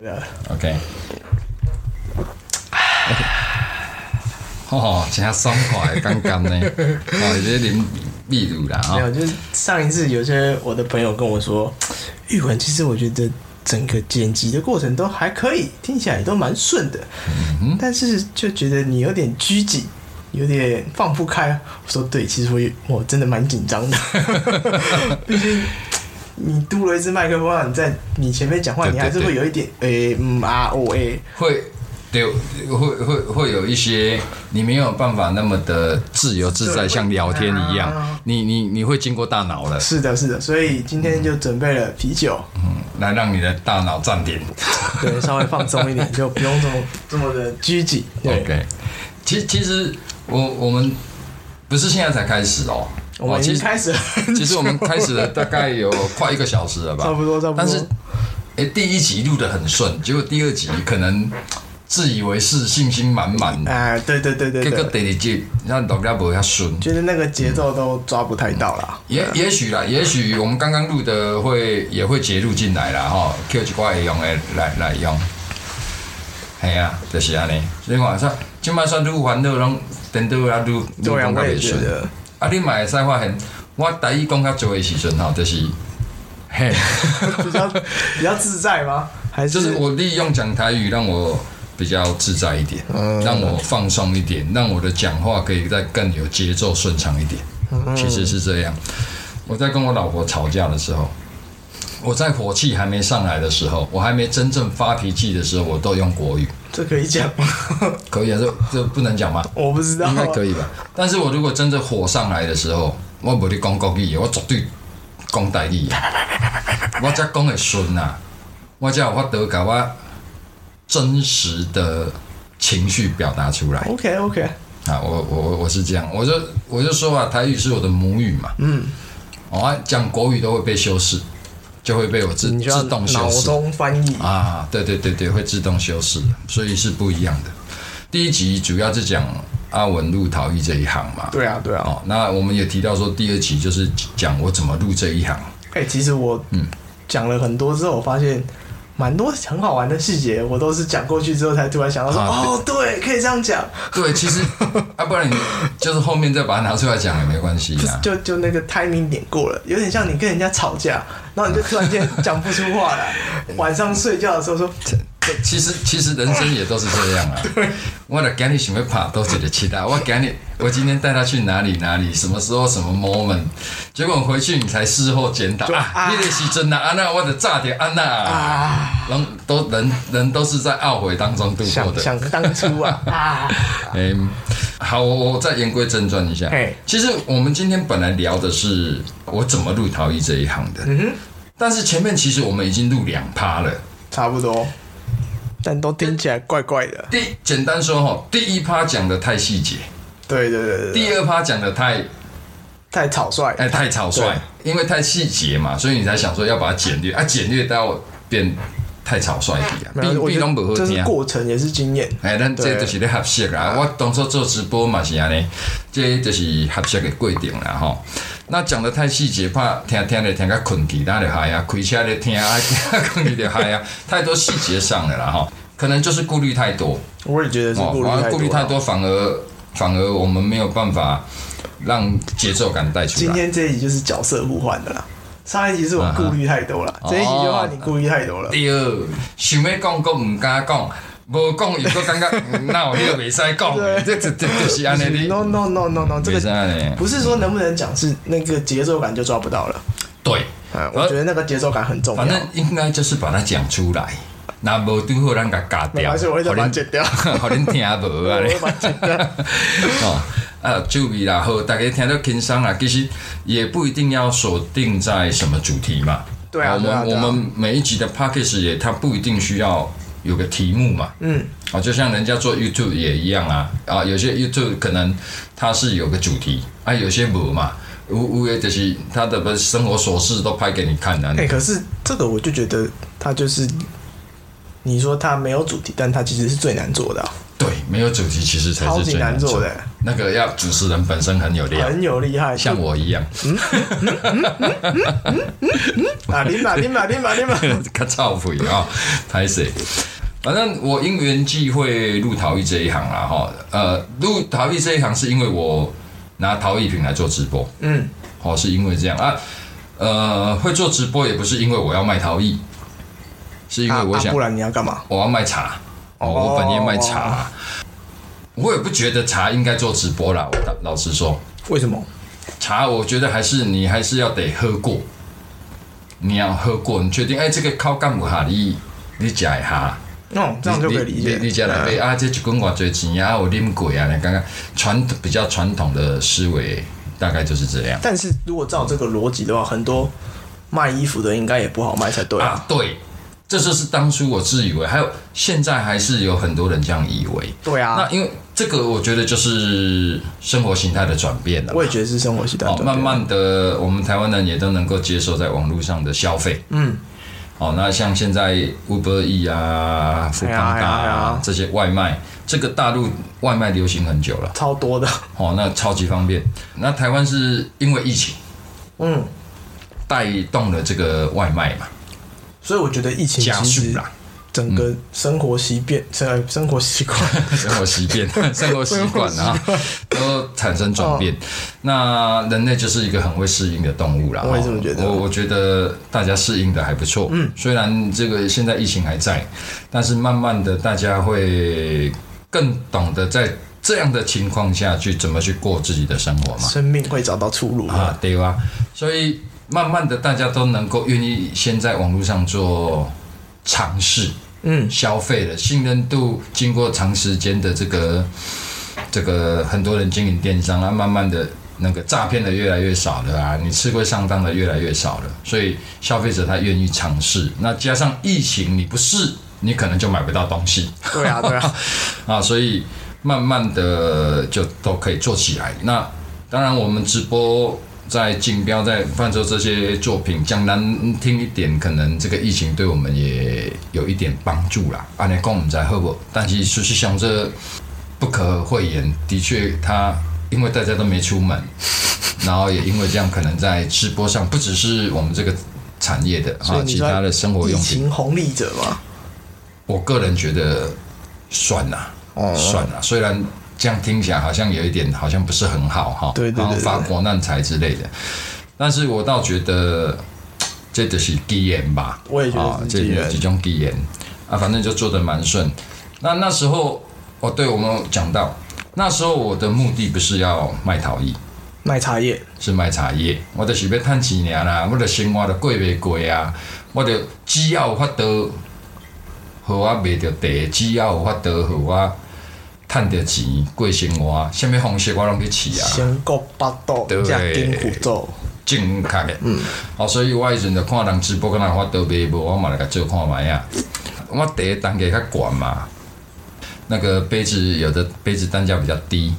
对啊 OK。哦，真爽快，刚刚呢，哦，这啉秘鲁啦，哦，没有，就是上一次有些我的朋友跟我说，玉文，其实我觉得整个剪辑的过程都还可以，听起来都蛮顺的，嗯但是就觉得你有点拘谨，有点放不开。我说对，其实我也我真的蛮紧张的，毕竟。你嘟了一支麦克风，你在你前面讲话，对对你还是会有一点诶、嗯啊哦诶，会。对，会会会有一些你没有办法那么的自由自在，像聊天一样。啊，你你你会经过大脑了，是的，是的，所以今天就准备了啤酒，嗯，来让你的大脑暂停。对，稍微放松一点，就不用这么这么的拘谨。对。OK，其其实我我们不是现在才开始哦，我们已经开始了其实我们开始了 大概有快一个小时了吧，差不多差不多但是，哎，第一集录的很顺，结果第二集可能自以为是，信心满满，哎，对对对对结果对，第二集让大家不遐顺。觉得那个节奏都抓不太到啦。也也许啦，也许我们刚刚录的会也会截录进来啦，哈，Q 一块用诶来来用。系啊，就是安尼。所以看说，今摆算愈烦恼，拢颠倒啊愈愈对啊，讲较我也袂顺。啊，你嘛会使发现，我台语讲较多的时阵吼，就是，嘿，比较比较自在吗？还是就是我利用讲台语让我比较自在一点，嗯让我放松一点，让我的讲话可以再更有节奏、顺畅一点。嗯其实是这样。我在跟我老婆吵架的时候，我在火气还没上来的时候，我还没真正发脾气的时候，我都用国语，这可以讲吗？可以啊？这这不能讲吗？我不知道，应该可以吧？但是我如果真的火上来的时候，我不会讲国语，我绝对讲台语的，我才讲会顺呐，我才有法得把我真实的情绪表达出来 OK OK，啊！我我我我是这样，我就我就说啊，台语是我的母语嘛，嗯，哦，啊讲国语都会被修饰，就会被我自自动修脑饰中翻译。啊，对对对对，会自动修饰，所以是不一样的。第一集主要是讲阿文入陶艺这一行嘛，对啊对啊，哦，那我们也提到说，第二集就是讲我怎么入这一行。哎，其实我嗯讲了很多之后，我发现。蛮多很好玩的细节，我都是讲过去之后才突然想到说，啊哦，对，可以这样讲，对，其实啊，不然你就是后面再把它拿出来讲也没关系啊。就就那个 timing 点过了，有点像你跟人家吵架，然后你就突然间讲不出话来，晚上睡觉的时候说，其实其实人生也都是这样啊。我的今日想要拍都觉得期待，我今日我今天带他去哪里哪里，什么时候什么 moment，结果回去你才事后检讨啊，啊。那个时阵啊，安娜我的炸点安娜啊，啊，人都人人都是在懊悔当中度过的。想想当初啊。啊，嗯，好，我我再言归正传一下。其实我们今天本来聊的是我怎么入陶艺这一行的，嗯哼，但是前面其实我们已经录两趴了。差不多，但都听起来怪怪的。第简单说哈，第一趴讲的太细节，对对对对对，第二趴讲的太太草率，哎太草率，因为太细节嘛，所以你才想说要把它简略。啊，简略到变太草率一点，没有，比比拢不好听。过程，也是经验。哎，咱这就是咧合适啊！我当初做直播嘛是安尼，这就是合适的规定啦吼。那讲的太细节，怕听听咧听个困去，咱就嗨啊，开车咧听啊，困去就嗨啊，太多细节上了啦吼，可能就是顾虑太多我也觉得是哦，顾虑太多了。顾虑太多，反而反而我们没有办法让节奏感带出来。今天这一集就是角色互换的啦。上一集是我顾虑太多了，啊这一集就话你顾虑太多了。对，想要讲，讲唔敢讲，无讲又搁感觉 嗯那我迄个袂使讲的，这这这就是安尼的 No no no no no，这个。不是说能不能讲，是那个节奏感就抓不到了。对，嗯，我觉得那个节奏感很重要。反正应该就是把它讲出来。那无拄好，咱甲加掉，没关系，我会再把它剪掉。互恁听无啊 我咧会。把它剪掉。哦，啊，注意啦，好，大家听到轻松啦，其实也不一定要锁定在什么主题嘛。对啊我们啊啊我们每一集的 p a c k a g e 也，它不一定需要有个题目嘛。嗯，啊，就像人家做 YouTube 也一样啊，啊，有些 YouTube 可能它是有个主题，啊，有些无嘛，无无也就是他的不生活琐事都拍给你看的、哎、可是这个我就觉得它就是，你说它没有主题，但它其实是最难做的啊、对，没有主题其实才是最做难做的，那个要主持人本身很有料，很有厉害。像我一样，啊，林马林马林马林马，较臭屁啊，拍谁？反正我因缘际会入陶艺这一行啦，哈，呃，入陶艺这一行是因为我拿陶艺品来做直播，嗯，哦，是因为这样。啊，呃，会做直播也不是因为我要卖陶艺，是因为我想不然你要干嘛？我要卖茶，哦，哦我本业卖茶，我也不觉得茶应该做直播啦，我老老实说，为什么？茶我觉得还是你还是要得喝过，你要喝过，你确定哎这个靠干不哈你你加一下。哦，这样就可以理解。你你家来杯啊，这一罐我最钱啊，我啉过啊，你刚刚传比较传统的思维大概就是这样但是如果照这个逻辑的话，很多卖衣服的应该也不好卖才对啊。啊。对，这就是当初我自以为，还有现在还是有很多人这样以为。对啊那，因为这个，我觉得就是生活形态的转变了。我也觉得是生活习惯哦，转变。慢慢的，我们台湾人也都能够接受在网络上的消费。嗯，哦，那像现在 Uber E 啊、富邦达啊呀这些外卖，这个大陆外卖流行很久了。超多的。哦，那超级方便。那台湾是因为疫情嗯，带动了这个外卖嘛，所以我觉得疫情加其实速啦，整个生活习变，生生活习惯，生活习变、生活习惯啊，都产生转变。那人类就是一个很会适应的动物啦。我也这么觉得我我觉得大家适应的还不错。嗯，虽然这个现在疫情还在，但是慢慢的大家会更懂得在这样的情况下去怎么去过自己的生活嘛。生命会找到出路的。啊，对吧？所以慢慢的，大家都能够愿意先在网络上做尝试，嗯，消费的信任度，经过长时间的这个这个很多人经营电商啊，慢慢的那个诈骗的越来越少了啊，你吃亏上当的越来越少了，所以消费者他愿意尝试。那加上疫情，你不试，你可能就买不到东西。对啊，对啊，啊，所以慢慢的就都可以做起来。那当然，我们直播在竞标、在贩售这些作品，讲难听一点，可能这个疫情对我们也有一点帮助啦。按你讲，我们在喝不？但是事实上，这不可讳言，的确，它因为大家都没出门，然后也因为这样，可能在直播上，不只是我们这个产业的啊，其他的生活用品，情红利者嘛。我个人觉得算呐、哦算了，虽然这样听起来好像有一点，好像不是很好哈，对对对发对国难财之类的，但是我倒觉得这就是机缘吧，我也觉得是机缘。这种机缘啊，反正就做的蛮顺。那那时候哦，对我们有讲到，那时候我的目的不是要卖陶艺，卖茶叶，是卖茶叶，我就是要趁钱尔啦，我的生活就过袂过啊，我就只要有法度，互我卖着地，只要有法度，互我趁着钱过生活，什物方式我拢去试啊，先国八道，对加金虎咒，正确的。嗯，好，所以我迄阵就看人直播，敢若法度卖无，我嘛来甲做看卖啊。我第一单价较悬嘛，那个杯子有的杯子单价比较低，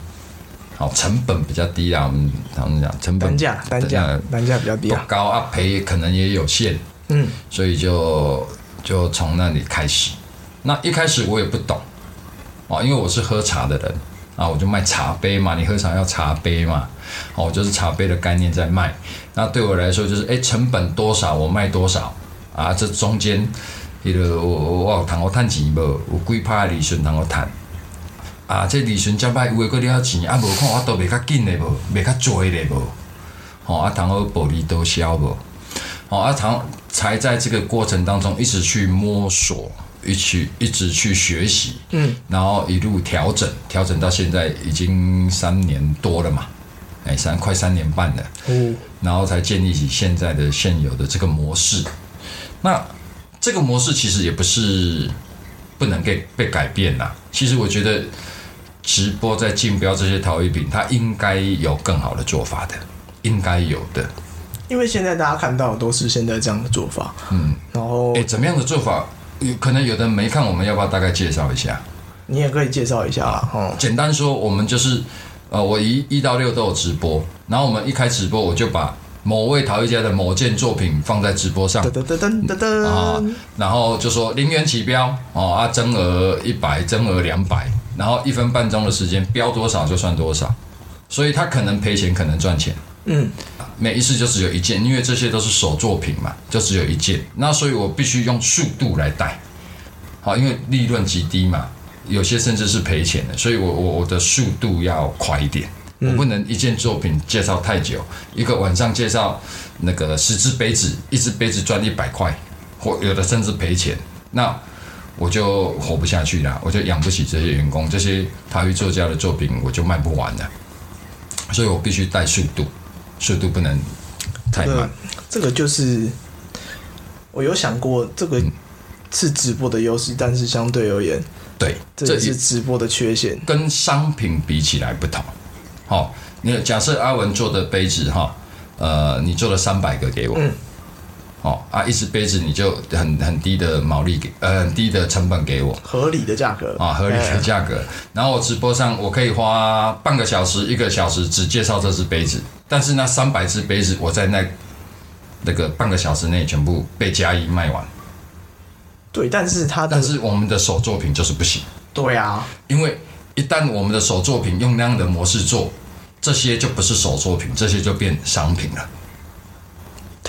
好，成本比较低啦。我们他们讲成本单价单价呃单价比较低啊。不高啊，赔可能也有限，嗯，所以就就从那里开始。那一开始我也不懂哦，因为我是喝茶的人啊，我就卖茶杯嘛，你喝茶要茶杯嘛，哦，我就是茶杯的概念在卖。那对我来说就是，哎，成本多少我卖多少啊，这中间，迄个我我我有通我趁钱无，有几拍的利润通我趁。啊，这利润遮歹，有诶搁了钱，啊无看我都卖较紧诶无，卖较多诶无，吼、啊，通好薄利多销无。哦，啊，常才在这个过程当中一直去摸索，一起一直去学习，嗯，然后一路调整，调整到现在已经三年多了嘛，哎，三快三年半了，嗯，然后才建立起现在的现有的这个模式。那这个模式其实也不是不能被被改变啦。其实我觉得直播在竞标这些陶艺品，它应该有更好的做法的，应该有的。因为现在大家看到的都是现在这样的做法，嗯，然后哎，怎么样的做法？有可能有的人没看，我们要不要大概介绍一下？你也可以介绍一下啊，哦，简单说，我们就是呃，我一一到六都有直播，然后我们一开直播，我就把某位陶艺家的某件作品放在直播上噔噔噔噔噔啊，，然后就说零元起标哦啊，增额一百，增额两百，然后一分半钟的时间标多少就算多少，所以他可能赔钱，可能赚钱。嗯，每一次就只有一件，因为这些都是手作品嘛，就只有一件。那所以我必须用速度来带，好，因为利润极低嘛，有些甚至是赔钱的，所以我我我的速度要快一点，我不能一件作品介绍太久，一个晚上介绍那个十只杯子，一只杯子赚一百块，或有的甚至赔钱，那我就活不下去了，我就养不起这些员工，这些台语作家的作品我就卖不完了，所以我必须带速度。速度不能太慢。这个就是我有想过，这个是直播的优势，但是相对而言，对，这也是直播的缺陷。跟商品比起来不同。好，你假设阿文做的杯子哈，呃，你做了三百个给我。嗯。哦啊，一只杯子你就很很低的毛利给，呃，很低的成本给我，合理的价格啊，合理的价格。然后我直播上我可以花半个小时、一个小时只介绍这只杯子，但是那三百只杯子我在那那个半个小时内全部被加一卖完。对，但是它但是我们的手作品就是不行。对啊，因为一旦我们的手作品用那样的模式做，这些就不是手作品，这些就变商品了。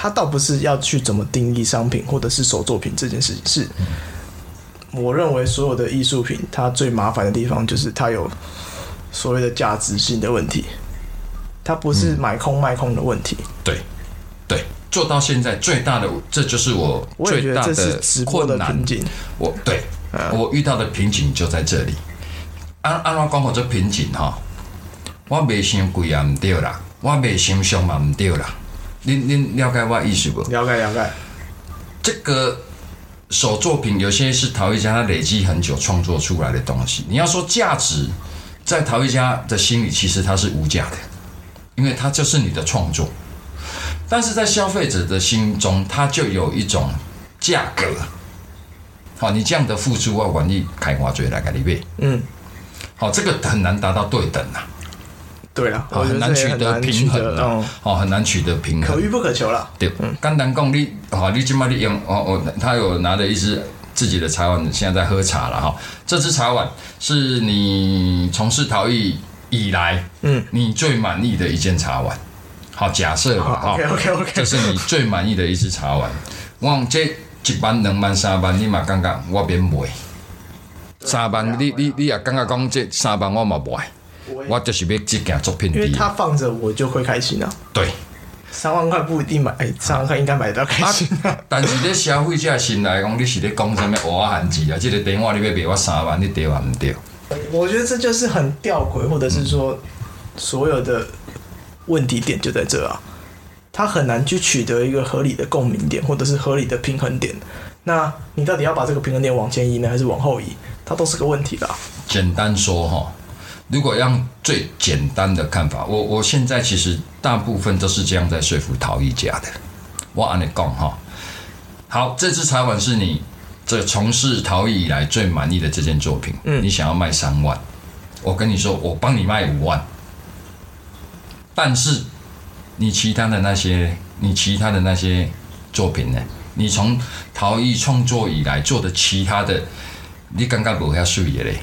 他倒不是要去怎么定义商品或者是手作品这件事情，是我认为所有的艺术品，它最麻烦的地方就是它有所谓的价值性的问题，它不是买空卖空的问题。对，对，做到现在最大的，这就是我最大的困难。我对我遇到的瓶颈就在这里。按按我讲好这瓶颈哈，我卖伤贵也唔对啦，我卖伤俗嘛唔对啦。您您了解我意思不？了解了解。这个手作品有些是陶艺家他累积很久创作出来的东西。你要说价值，在陶艺家的心里其实它是无价的，因为它就是你的创作。但是在消费者的心中，它就有一种价格。好，你这样的付出，我愿意开花嘴来给你买。嗯。好，这个很难达到对等啊。对了，很难取得平衡的，哦，很难取得平衡，可遇不可求了。对，简单讲，你，哦，你今麦你用，哦，哦，他有拿着一支自己的茶碗，现在在喝茶了哈。这支茶碗是你从事陶艺以来，嗯，你最满意的一件茶碗。好，假设哈，OK OK OK，这是你最满意的一支茶碗。我这一班、两班、三班，你嘛感觉我变卖。三班，你你你也感觉讲这三班我嘛卖。我就是要这件作品，因为它放着我就会开心啊。对，三万块不一定买，哎，三万块应该买得到开心。但是咧消费者心来讲，你是咧讲什么话汉字啊？这个电话你要卖我三万，你对还唔对？我觉得这就是很吊诡，或者是说所有的问题点就在这啊，他很难去取得一个合理的共鸣点，或者是合理的平衡点。那你到底要把这个平衡点往前移呢，还是往后移？它都是个问题啦。简单说哈。如果用最简单的看法，我我现在其实大部分都是这样在说服陶艺家的。我按你讲哈，好，这只茶碗是你这从事陶艺以来最满意的这件作品，嗯，你想要卖三万，我跟你说，我帮你卖五万。但是你其他的那些，你其他的那些作品呢？你从陶艺创作以来做的其他的，你感觉无遐水的嘞？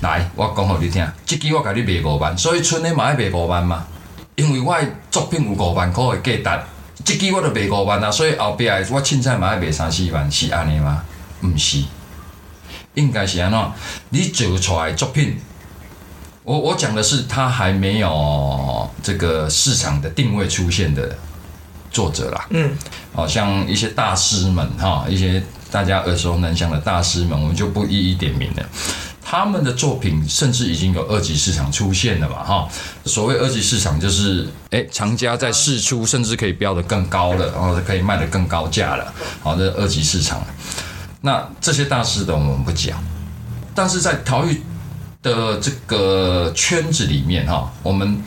来，我讲互你听，即支我甲你卖五万，所以剩的嘛要卖五万嘛。因为我的作品有五万块的价值，即支我就卖五万啊，所以后壁我凊彩嘛要卖三四万，是安尼吗？毋是，应该是安怎？你做出来作品，我我讲的是他还没有这个市场的定位出现的作者啦。嗯，好像一些大师们哈，一些大家耳熟能详的大师们，我们就不一一点名了。他们的作品甚至已经有二级市场出现了嘛？哈，所谓二级市场就是，哎，厂家在试出，甚至可以标得更高了，然后可以卖得更高价了。好，这二级市场。那这些大师的我们不讲，但是在陶艺的这个圈子里面，哈，我们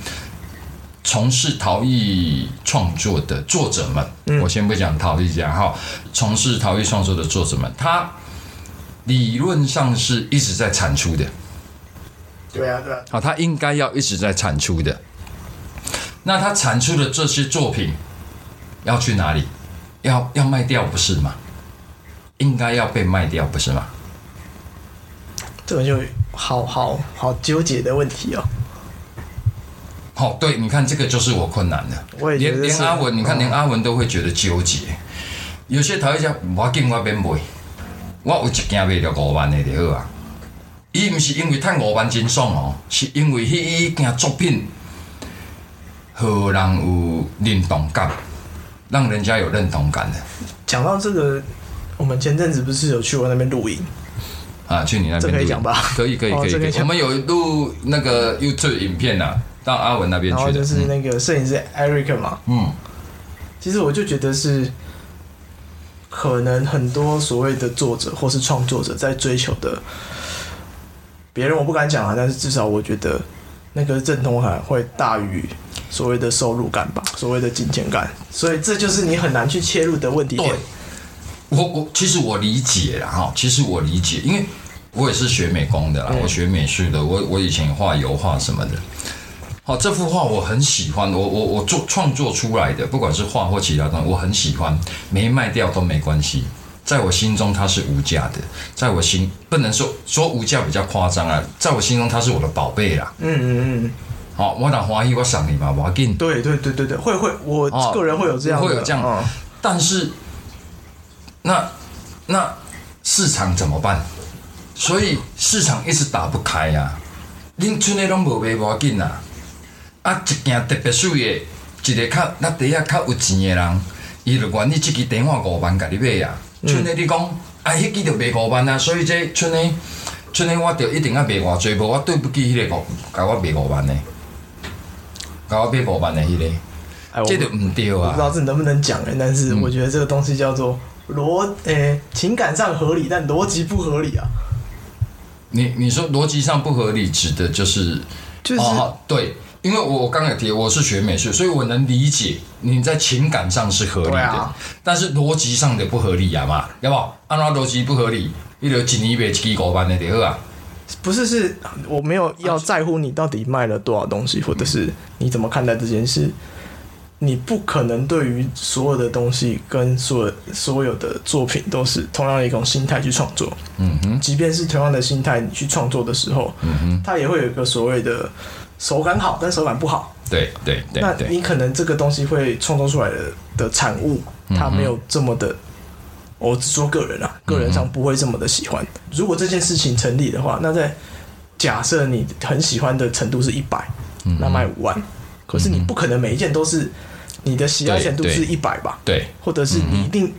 从事陶艺创作的作者们，我先不讲陶艺家，哈，从事陶艺创作的作者们，他。理论上是一直在产出的，对啊，对啊。好，他应该要一直在产出的。那他产出的这些作品要去哪里？要要卖掉不是吗？应该要被卖掉不是吗？这个就好好好纠结的问题哦。好、对，你看这个就是我困难的。我也觉得是连连阿文，你看嗯连阿文都会觉得纠结。有些头一家，我要紧我边买，我有一件卖着五万的就好啊。伊毋是因为趁五万真爽哦，是因为迄一件作品，互人有认同感，让人家有认同感的。讲到这个，我们前阵子不是有去我那边露营，啊。去你那边可以讲吧？可以可以可以我们有录那个 YouTube 影片呐、到阿文那边去的。然后就是嗯。那个摄影师 Eric 嘛，嗯。其实我就觉得是，可能很多所谓的作者或是创作者在追求的，别人我不敢讲啊，但是至少我觉得那个认同感会大于所谓的收入感吧，所谓的金钱感，所以这就是你很难去切入的问题点。我我其实我理解啦哈，其实我理解，因为我也是学美工的啦，嗯我学美术的，我我以前画油画什么的。好，这幅画我很喜欢，我我我做创作出来的，不管是画或其他东西，我很喜欢，没卖掉都没关系。在我心中它是无价的，在我心不能说说无价比较夸张啊，在我心中它是我的宝贝啦。嗯嗯嗯，好，我打欢喜我赏你嘛，我要紧。对对对对对，会会，我哦个人会有这样的，会有这样哦但是，那那市场怎么办？所以市场一直打不开呀、啊。恁村内拢无卖无要紧啊，啊一件特别水的，一个较那底下较有钱的人，伊就愿意即支电话五万甲你买啊。村里你讲啊，迄支就卖五万啊，所以这村里村里我就一定啊卖偌济，无我对不起迄个五，甲我卖五万的，甲我买五万的迄、个，哎，我这就毋对啊我不知。道这能不能讲哎，但是嗯我觉得这个东西叫做逻诶、情感上合理，但逻辑不合理啊。你你说逻辑上不合理，指的就是就是、哦，对，因为我刚才提我是学美术，所以我能理解你在情感上是合理的，啊但是逻辑上的不合理啊嘛，要不好？按照逻辑不合理，你就一年卖一支五万的就好啊。不是是我没有要在乎你到底卖了多少东西，或者是你怎么看待这件事。你不可能对于所有的东西跟所有所有的作品都是同样的一种心态去创作。嗯哼，即便是同样的心态，你去创作的时候，嗯哼，它也会有一个所谓的手感好，但手感不好。对对对那，你可能这个东西会创作出来的的产物，嗯它没有这么的，我只说个人啊，个人上不会这么的喜欢。如果这件事情成立的话，那在假设你很喜欢的程度是一百、嗯那卖五万，可是你不可能每一件都是你的喜爱程度是一百吧？对或者是你一定。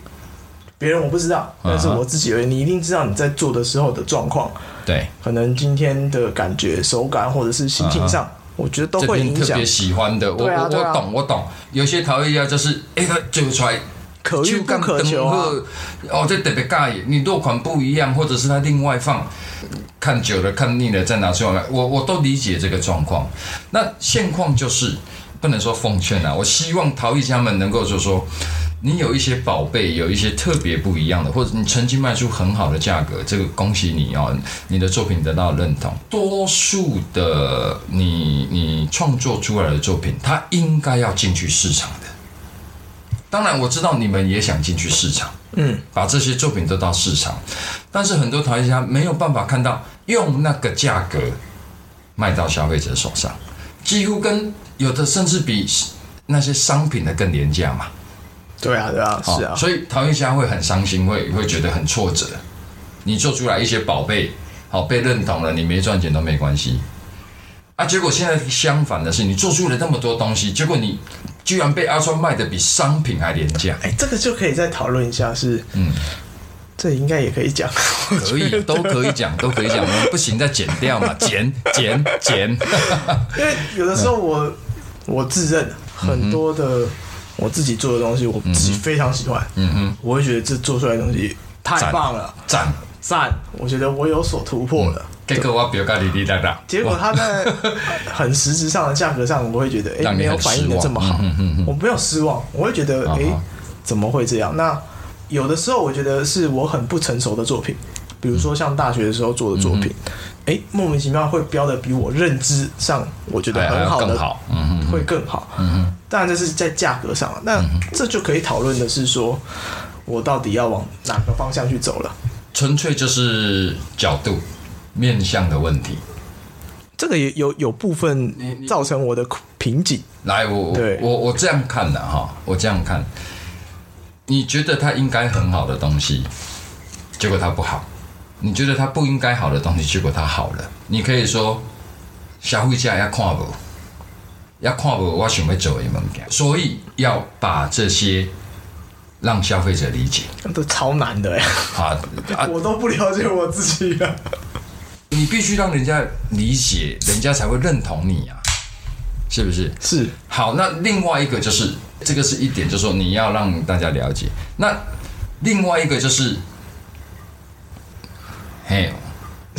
别人我不知道，但是我自己而言，你一定知道你在做的时候的状况，对，可能今天的感觉、手感或者是心情上，我觉得都这会影响特别喜欢的，我我我懂我懂，有些陶艺家就是哎，他做出来。可遇不可求啊。哦，这特别尬意，你落款不一样，或者是他另外放，看久了看腻了再拿出来，我我都理解这个状况。那现况就是不能说奉劝啊，我希望陶艺家们能够就说，你有一些宝贝，有一些特别不一样的，或者你曾经卖出很好的价格，这个恭喜你哦，你的作品得到认同。多数的你你创作出来的作品，它应该要进去市场的。当然，我知道你们也想进去市场，嗯，把这些作品得到市场，但是很多陶艺家没有办法看到用那个价格卖到消费者手上，几乎跟有的甚至比那些商品的更廉价嘛。对啊，对啊，是啊哦，所以陶艺家会很伤心，会会觉得很挫折。你做出来一些宝贝，好被认同了，你没赚钱都没关系。啊，结果现在相反的是，你做出了那么多东西，结果你居然被阿川卖的比商品还廉价。哎，这个就可以再讨论一下是，嗯，这应该也可以讲，可以，都可以讲，都可以讲。我们不行再剪掉嘛，剪 剪剪。因为有的时候我我自认很多的我自己做的东西，我自己非常喜欢，嗯哼，我会觉得这做出来的东西太棒了，赞。赞！我觉得我有所突破了。结果我表哥滴滴答答，结果它在很实质上的价格上，我会觉得哎、没有反应的这么好，嗯嗯嗯我没有失望，我会觉得哎、怎么会这样？那有的时候我觉得是我很不成熟的作品，比如说像大学的时候做的作品，哎、莫名其妙会标的比我认知上我觉得很好的更好。嗯哼，会更好。嗯哼，当然这是在价格上，那这就可以讨论的是说，我到底要往哪个方向去走了？纯粹就是角度，面向的问题。这个也有有部分造成我的瓶颈。来，我对我我这样看的哈，我这样看，你觉得它应该很好的东西，结果它不好；你觉得它不应该好的东西，结果它好了。你可以说消费者要看不，要看不，我想要做的物件，所以要把这些让消费者理解都超难的呀，啊啊！我都不了解我自己了。你必须让人家理解，人家才会认同你啊，是不是？是好，那另外一个就是这个是一点，就是说你要让大家了解。那另外一个就是，嘿，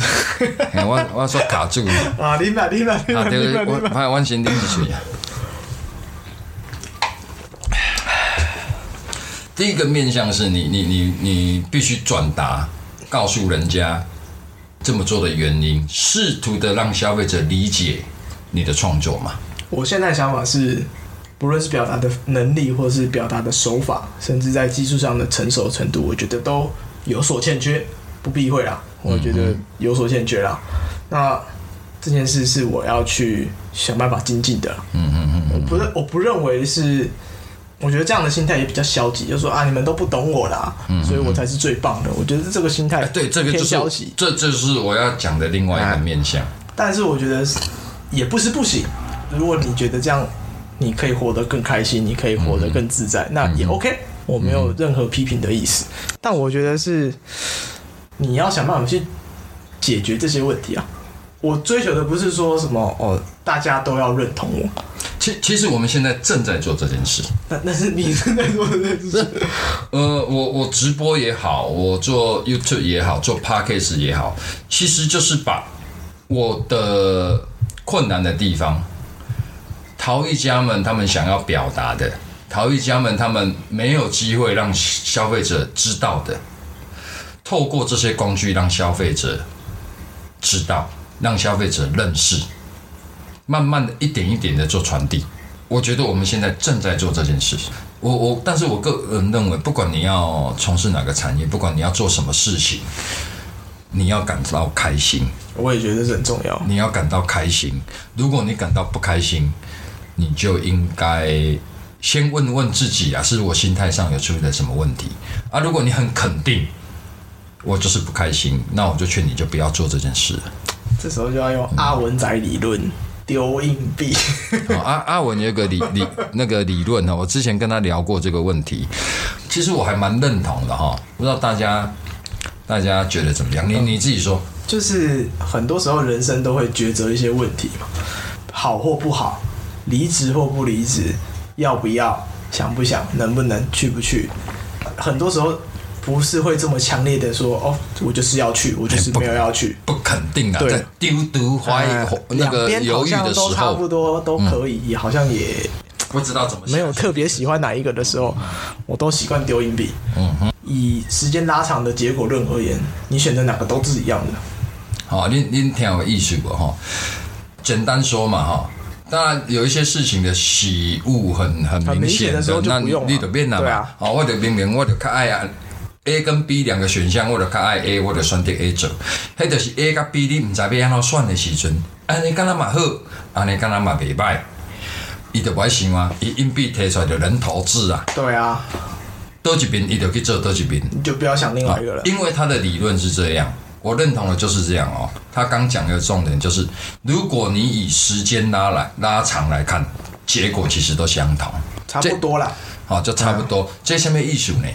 嘿我我说卡住了，啊，你买你买你啊，买你对，我我我先拎一水。第一个面向是你你你你必须转达，告诉人家这么做的原因，试图的让消费者理解你的创作嘛。我现在想法是，不论是表达的能力，或是表达的手法，甚至在技术上的成熟程度，我觉得都有所欠缺，不避讳啦。我觉得有所欠缺啦。那这件事是我要去想办法精进的。嗯嗯嗯我不认，我不认为是，我觉得这样的心态也比较消极，就说啊，你们都不懂我啦，所以我才是最棒的。我觉得这个心态哎对，这个消就是消极，这这就是我要讲的另外一个面向。但是我觉得也不是不行。如果你觉得这样，你可以活得更开心，你可以活得更自在，那也 OK。我没有任何批评的意思，但我觉得是你要想办法去解决这些问题啊。我追求的不是说什么哦，大家都要认同我，其其实我们现在正在做这件事。那那是你正在做这件事。呃，我我直播也好，我做 YouTube 也好，做 Podcast 也好，其实就是把我的困难的地方，陶艺家们他们想要表达的，陶艺家们他们没有机会让消费者知道的，透过这些工具让消费者知道，让消费者认识，慢慢的一点一点的做传递。我觉得我们现在正在做这件事。我我，但是我个人认为，不管你要从事哪个产业，不管你要做什么事情，你要感到开心，我也觉得这很重要。你要感到开心。如果你感到不开心，你就应该先问问自己啊，是我心态上有出现了什么问题啊？如果你很肯定，我就是不开心，那我就劝你就不要做这件事。这时候就要用阿文仔理论丢硬币。哦阿阿文有个理理那个理论呢，我之前跟他聊过这个问题，其实我还蛮认同的哈，不知道大家大家觉得怎么样？你你自己说，就是很多时候人生都会抉择一些问题嘛，好或不好，离职或不离职，要不要，想不想，能不能，去不去，很多时候不是会这么强烈的说，哦，我就是要去，我就是没有要去。不肯定啊，对丢丢毒怀疑呃那两边个犹豫的时都差不，多都可以，也好像也不知道怎么想没有特别喜欢哪一个的时候，我都习惯丢硬币。嗯哼，以时间拉长的结果论而言，你选择哪个都是一样的。好，您您挺有意思不哈？简单说嘛哈。当然有一些事情的喜恶很很很明显显的时候就那不用了你就变了嘛对啊。好，我就明明我就较爱啊 A 跟 B 两个选项，我就较爱 A，我就选择 A 做。迄就是 A 甲 B 你毋知要安怎选的时阵，安尼敢若嘛好，安尼敢若嘛袂歹。伊就不爱想啊，伊硬币摕出来就人头制啊，对啊，多一边伊就去做多一边。你就不要想另外一个了。因为他的理论是这样，我认同的就是这样哦。他刚讲的重点就是，如果你以时间拉来拉长来看，结果其实都相同，差不多啦。好、就差不多。这什么艺术呢？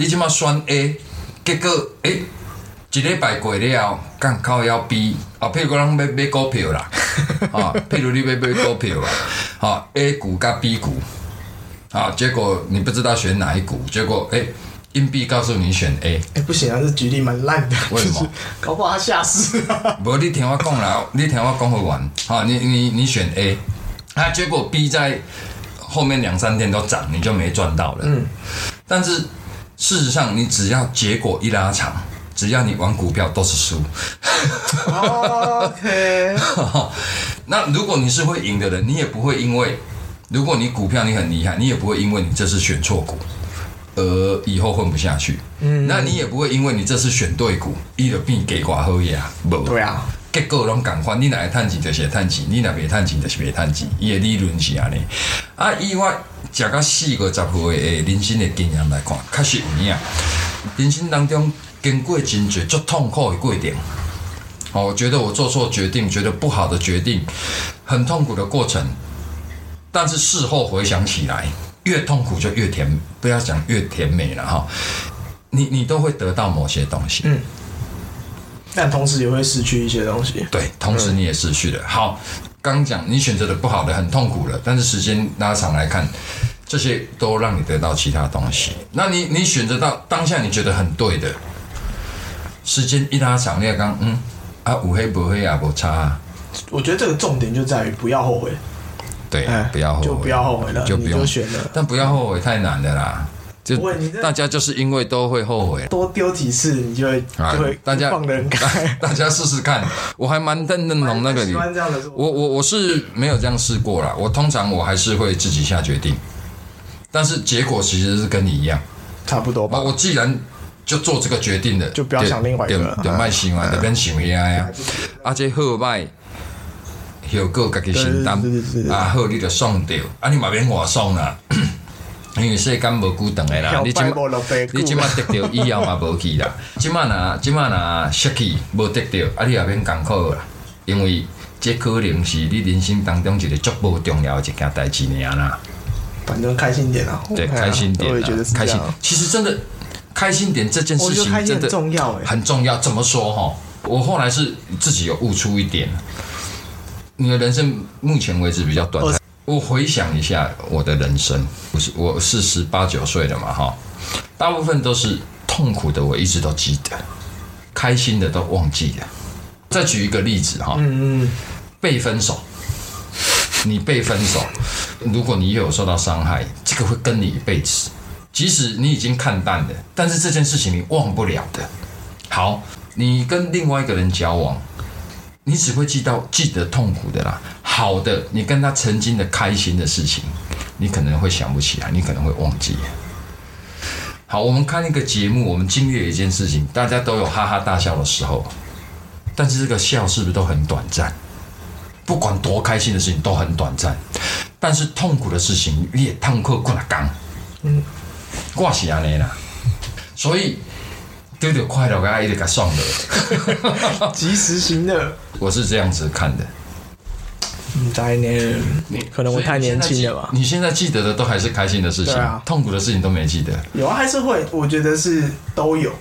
你即马选 A，结果诶、一礼拜过了后，干靠要 B，啊，譬如讲咱要买股票啦，啊，譬如你要买股票啦，啊，A 股加 B 股，啊，结果你不知道选哪一股，结果诶、硬币告诉你选 A，哎、不行啊，这举例蛮烂的，为什么就是搞不好他下市、啊。无你听我讲啦，你听我讲会完，好，你你你选 A，啊，结果 B 在后面两三天都涨，你就没赚到了。嗯，但是事实上，你只要结果一拉长，只要你玩股票都是输。OK，那如果你是会赢的人，你也不会因为，如果你股票你很厉害，你也不会因为你这次选错股而以后混不下去。嗯，那你也不会因为你这次选对股，伊就变给寡好嘢啊，无。对啊，结果拢共款，你若会趁钱就是会趁钱，你若袂趁钱就是袂趁钱，伊的理论是安尼。啊，以我食到四五十岁的人生的经验来看，确实有影。人生当中经过真侪足痛苦的过程，哦，我觉得我做错决定，觉得不好的决定，很痛苦的过程。但是事后回想起来，越痛苦就越甜，不要讲越甜美了哈。你你都会得到某些东西，嗯，但同时也会失去一些东西。对，同时你也失去了。好，刚讲你选择的不好的，很痛苦了，但是时间拉长来看，这些都让你得到其他东西。那你你选择到当下你觉得很对的，时间一拉长，你也刚嗯啊，五黑不黑啊，不差啊。我觉得这个重点就在于不要后悔，对哎，不要后悔，就不要后悔了，就不用你就选了，但不要后悔太难的啦。就不会你这大家就是因为都会后悔。多丢几次，你就会啊就会大家放得很开。大家试试看，我还蛮认认同那个喜你。欢这样的做法，我我我是没有这样试过啦，我通常我还是会自己下决定，但是结果其实是跟你一样。啊，差不多吧。我既然就做这个决定了，就不要想另外一个了就就卖想啊，嗯就变想遐呀。啊，这好歹，后果家己承担对对对对对啊，好你就爽掉，啊，你嘛免我爽啦。因为世间无久长的啦，你即你即马得到以后嘛无去啦，即马若即马若失去无得到，啊你也免艰苦啦，因为这可能是你人生当中一个足无重要的一件代志尔啦。反正开心点啊，对，开心点我也觉得啊，开心。其实真的开心点这件事情真的重要哎，很重要。怎么说哈？我后来是自己有悟出一点，你的人生目前为止比较短。我回想一下我的人生，我是我是十八九岁了嘛哈，大部分都是痛苦的，我一直都记得，开心的都忘记了。再举一个例子哈，嗯嗯，被分手，你被分手，如果你有受到伤害，这个会跟你一辈子。即使你已经看淡了，但是这件事情你忘不了的。好，你跟另外一个人交往，你只会记到记得痛苦的啦，好的，你跟他曾经的开心的事情，你可能会想不起来，你可能会忘记。好，我们看一个节目，我们经历了一件事情，大家都有哈哈大笑的时候，但是这个笑是不是都很短暂？不管多开心的事情都很短暂，但是痛苦的事情你也痛苦过了刚。嗯，我是安尼啦，所以丢丢快乐个一直给爽的，及时行乐。我是这样子看的。嗯，在年可能我太年轻了吧？你现在记得的都还是开心的事情，对啊痛苦的事情都没记得。有啊，还是会，我觉得是都有。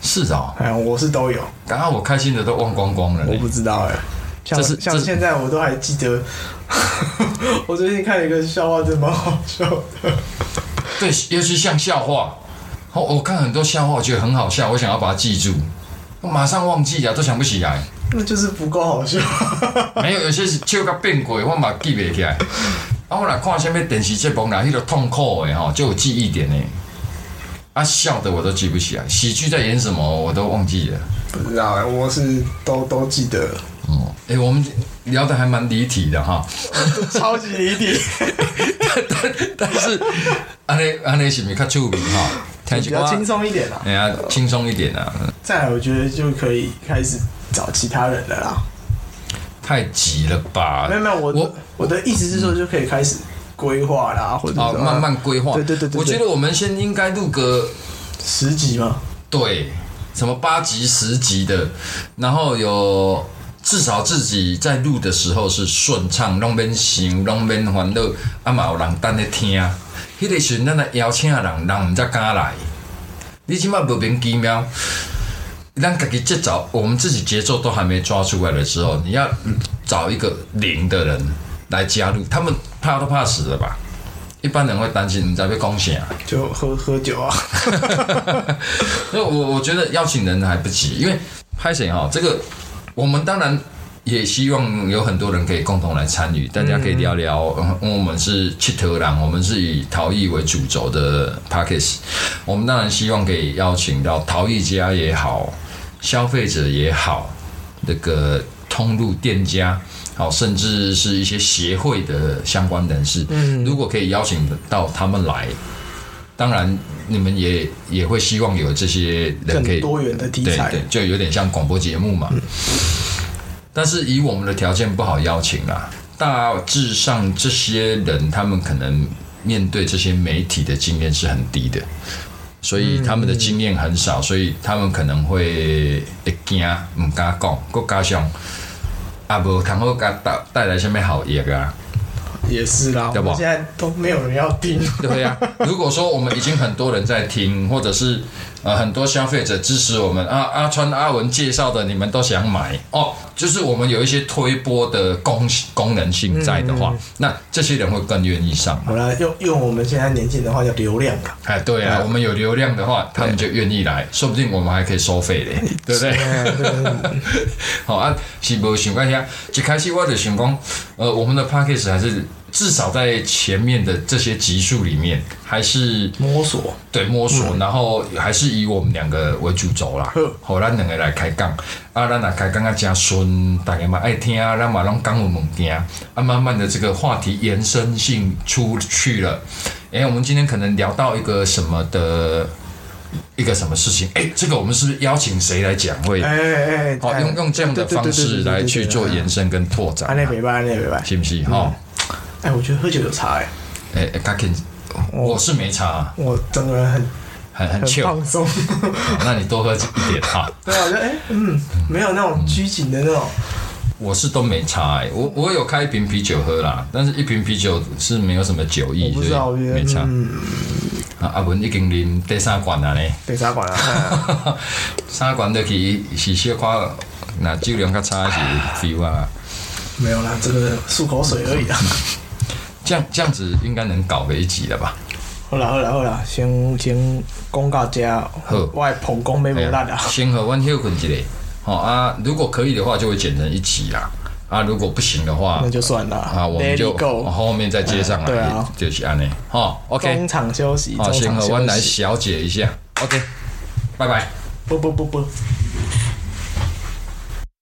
是哦，哎，我是都有，刚刚我开心的都忘光光了呢。我不知道哎。像这是这是像现在我都还记得，我最近看了一个笑话，真的蛮好笑的。对，尤其像笑话，哦，我看很多笑话，我觉得很好笑，我想要把它记住，我马上忘记啊，都想不起来。那就是不够好笑。没有，有些是笑到变鬼，我嘛记袂起来。啊，我若看什么电视节目啦，迄个痛苦的吼，就有记忆点呢。啊，笑的我都记不起来，喜剧在演什么我都忘记了。不知道哎，我是都都记得，哦，哎、我们聊的还蛮离题的哈，超级离题，但但是安尼安尼是不是较趣味哈？比较轻，松一点啦。哎呀，轻松一点啊，再来，我觉得就可以开始找其他人了啦。太急了吧没？有没有，我我我的意思是说，就可以开始规划啦，或者慢慢规划。对对对我觉得我们先应该录个十集嘛。对，什么八集、十集的，然后有至少自己在录的时候是顺畅，拢免想，拢免烦恼，啊嘛有人等咧听。迄、个时阵，咱来邀请的人，人毋才敢来。你即摆莫名其妙，咱家己节奏，我们自己节奏都还没抓出来的时候，你要找一个零的人来加入，他们怕都怕死了吧？一般人会担心，你在被攻陷啊？就喝喝酒啊，所以我我觉得邀请人还不急，因为拍谁哈，这个我们当然也希望有很多人可以共同来参与，大家可以聊聊。我们是七头狼，我们是以陶艺为主轴的 p a c k a g e 我们当然希望可以邀请到陶艺家也好，消费者也好，那个通路店家。好，甚至是一些协会的相关人士，嗯，如果可以邀请到他们来，当然你们也也会希望有这些人可以更多元的题材对对，就有点像广播节目嘛。但是以我们的条件不好邀请啊，大致上这些人他们可能面对这些媒体的经验是很低的，所以他们的经验很少，所以他们可能会会惊，唔敢讲，佮加上啊无通好甲带带来什么好业啊。也是啦，对不现在都没有人要听。对呀、如果说我们已经很多人在听，或者是呃很多消费者支持我们啊，阿川阿文介绍的，你们都想买哦，就是我们有一些推波的功功能性在的话，那这些人会更愿意上嘛。好了，用用我们现在年轻人的话叫流量啊。哎，对啊，我们有流量的话，他们就愿意来，说不定我们还可以收费嘞，对不对？哎对对对 好啊，是无想过遐，一开始我就想讲，呃，我们的 p a c k a g e 还是至少在前面的这些集数里面，还是摸索，对摸索，然后还是以我们两个为主轴啦好。好，咱两个来开讲，啊，咱来开讲啊，真顺，大家嘛爱听啊，咱嘛拢讲有物件，啊，慢慢的这个话题延伸性出去了。哎，我们今天可能聊到一个什么的一个什么事情？哎，这个我们是不是邀请谁来讲会？哎哎哎，好，用用这样的方式来去做延伸跟拓展啊，安内没办，安内没办。是不是？哈，哎，我觉得喝酒有差哎，哎，哎，我是没差啊，我整个人很很很很放松。好 那你多喝一点哈。对啊，我觉得哎，嗯，没有那种拘谨的那种。我是都没差哎、我我有开一瓶啤酒喝啦，但是一瓶啤酒是没有什么酒意，所以没差。嗯，啊，阿文已经啉第三罐了呢，第三管啊？三罐就去是小可，那酒量较差是 feel 啊。没有啦，这个漱口水而已啊。这样这样子应该能搞个一集了吧？好啦好啦好啦，先先讲到这，好我的捧功没无力啊。先和阮休困一下，好啊，如果可以的话就会剪成一集啦。啊，如果不行的话那，就算了啊，我们就后面再接上来，对啊就是安尼。好，OK，中场休息，好，中先和阮来。小解一下，OK，拜拜。不不不不。